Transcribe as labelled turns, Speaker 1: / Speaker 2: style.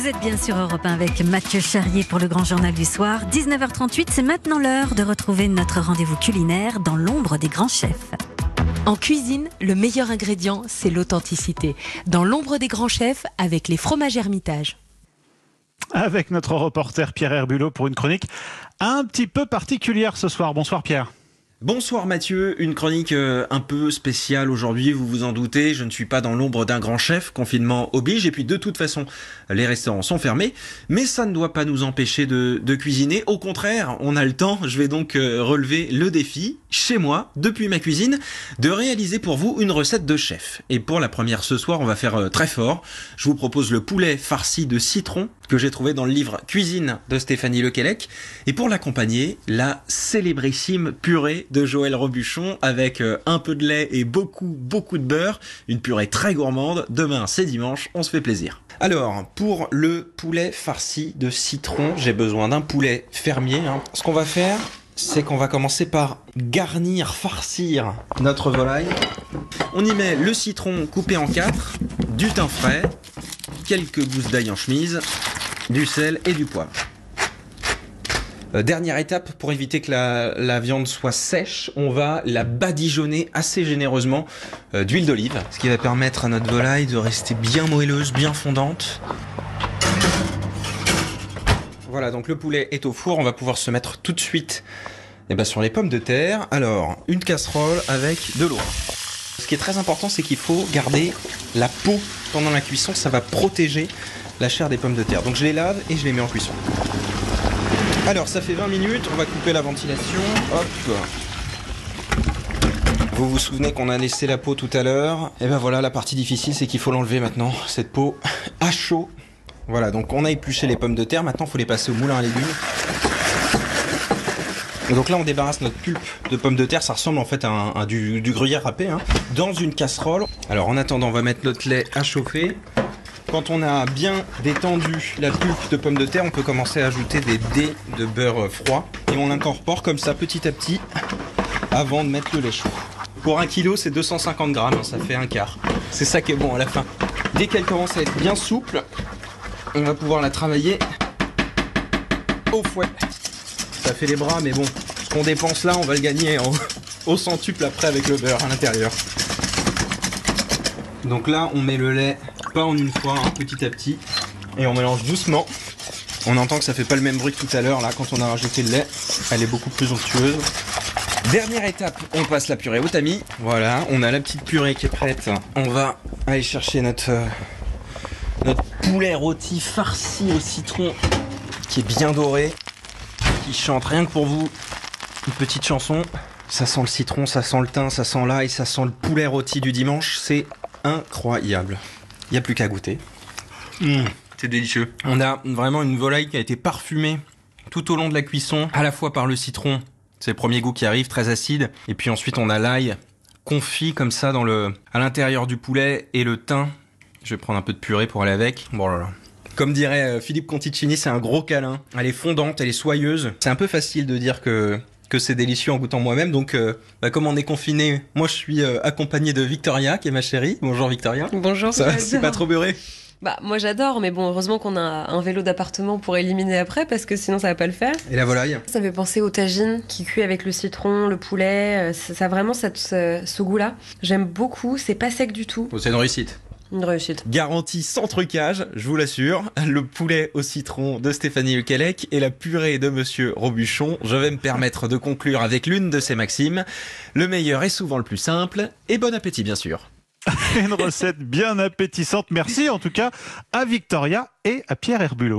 Speaker 1: Vous êtes bien sur Europe 1 avec Mathieu Charrier pour le grand journal du soir. 19h38, c'est maintenant l'heure de retrouver notre rendez-vous culinaire dans l'ombre des grands chefs.
Speaker 2: En cuisine, le meilleur ingrédient, c'est l'authenticité. Dans l'ombre des grands chefs, avec les fromages Hermitage.
Speaker 3: Avec notre reporter Pierre Herbulot pour une chronique un petit peu particulière ce soir. Bonsoir Pierre.
Speaker 4: Bonsoir Mathieu, une chronique euh, un peu spéciale aujourd'hui, vous vous en doutez, je ne suis pas dans l'ombre d'un grand chef, confinement oblige, et puis de toute façon, les restaurants sont fermés, mais ça ne doit pas nous empêcher de, de cuisiner, au contraire, on a le temps, je vais donc euh, relever le défi, chez moi, depuis ma cuisine, de réaliser pour vous une recette de chef. Et pour la première ce soir, on va faire euh, très fort, je vous propose le poulet farci de citron, que j'ai trouvé dans le livre Cuisine de Stéphanie Lequelec, et pour l'accompagner, la célébrissime purée de Joël Robuchon avec euh, un peu de lait et beaucoup beaucoup de beurre, une purée très gourmande. Demain c'est dimanche, on se fait plaisir. Alors, pour le poulet farci de citron, j'ai besoin d'un poulet fermier. hein. Ce qu'on va faire, c'est qu'on va commencer par garnir, farcir notre volaille. On y met le citron coupé en quatre, du thym frais, quelques gousses d'ail en chemise, du sel et du poivre. Euh, dernière étape, pour éviter que la, viande soit sèche, on va la badigeonner assez généreusement euh, d'huile d'olive, ce qui va permettre à notre volaille de rester bien moelleuse, bien fondante. Voilà, donc le poulet est au four, on va pouvoir se mettre tout de suite eh ben, sur les pommes de terre. Alors, une casserole avec de l'eau. Ce qui est très important, c'est qu'il faut garder la peau pendant la cuisson, ça va protéger la chair des pommes de terre. Donc je les lave et je les mets en cuisson. Alors, ça fait 20 minutes, on va couper la ventilation. Hop. Vous vous souvenez qu'on a laissé la peau tout à l'heure? Et ben voilà, la partie difficile, c'est qu'il faut l'enlever maintenant, cette peau à chaud. Voilà, donc on a épluché les pommes de terre, maintenant il faut les passer au moulin à légumes. Et donc là, on débarrasse notre pulpe de pommes de terre, ça ressemble en fait à, du gruyère râpé, hein, dans une casserole. Alors en attendant, on va mettre notre lait à chauffer. Quand on a bien détendu la pulpe de pommes de terre, on peut commencer à ajouter des dés de beurre froid. Et on l'incorpore comme ça petit à petit avant de mettre le lait chaud. Pour un kilo, c'est 250 grammes, hein, ça fait un quart. C'est ça qui est bon à la fin. Dès qu'elle commence à être bien souple, on va pouvoir la travailler au fouet. Ça fait les bras, mais bon, ce qu'on dépense là, on va le gagner au centuple après avec le beurre à l'intérieur. Donc là, on met le lait pas en une fois, hein, petit à petit, et on mélange doucement. On entend que ça fait pas le même bruit que tout à l'heure là quand on a rajouté le lait. Elle est beaucoup plus onctueuse. Dernière étape, on passe la purée au tamis. Voilà, on a la petite purée qui est prête. On va aller chercher notre euh, notre poulet rôti farci au citron qui est bien doré, qui chante rien que pour vous une petite chanson. Ça sent le citron, ça sent le thym, ça sent l'ail, ça sent le poulet rôti du dimanche. C'est incroyable. Il n'y a plus qu'à goûter. Mmh, c'est délicieux. On a vraiment une volaille qui a été parfumée tout au long de la cuisson, à la fois par le citron, c'est le premier goût qui arrive, très acide, et puis ensuite on a l'ail confit comme ça dans le, à l'intérieur du poulet et le thym. Je vais prendre un peu de purée pour aller avec. Bon là là. Comme dirait euh, Philippe Conticini, c'est un gros câlin. Elle est fondante, elle est soyeuse. C'est un peu facile de dire que que c'est délicieux en goûtant moi-même. Donc, euh, bah, comme on est confiné, moi je suis euh, accompagné de Victoria, qui est ma chérie. Bonjour Victoria.
Speaker 5: Bonjour,
Speaker 4: Ça, c'est pas trop beurré.
Speaker 5: Bah, moi j'adore, mais bon, heureusement qu'on a un vélo d'appartement pour éliminer après, parce que sinon ça va pas le faire.
Speaker 4: Et la volaille.
Speaker 5: Ça fait penser au tagine qui cuit avec le citron, le poulet. euh, Ça, ça a vraiment cette, ce, ce goût-là. J'aime beaucoup, c'est pas sec du tout.
Speaker 4: Bon, c'est une réussite.
Speaker 5: Une réussite.
Speaker 4: Garantie sans trucage, je vous l'assure. Le poulet au citron de Stéphanie Lequelec et la purée de Monsieur Robuchon. Je vais me permettre de conclure avec l'une de ces maximes. Le meilleur est souvent le plus simple. Et bon appétit, bien sûr.
Speaker 3: Une recette bien appétissante. Merci en tout cas à Victoria et à Pierre Herbulot.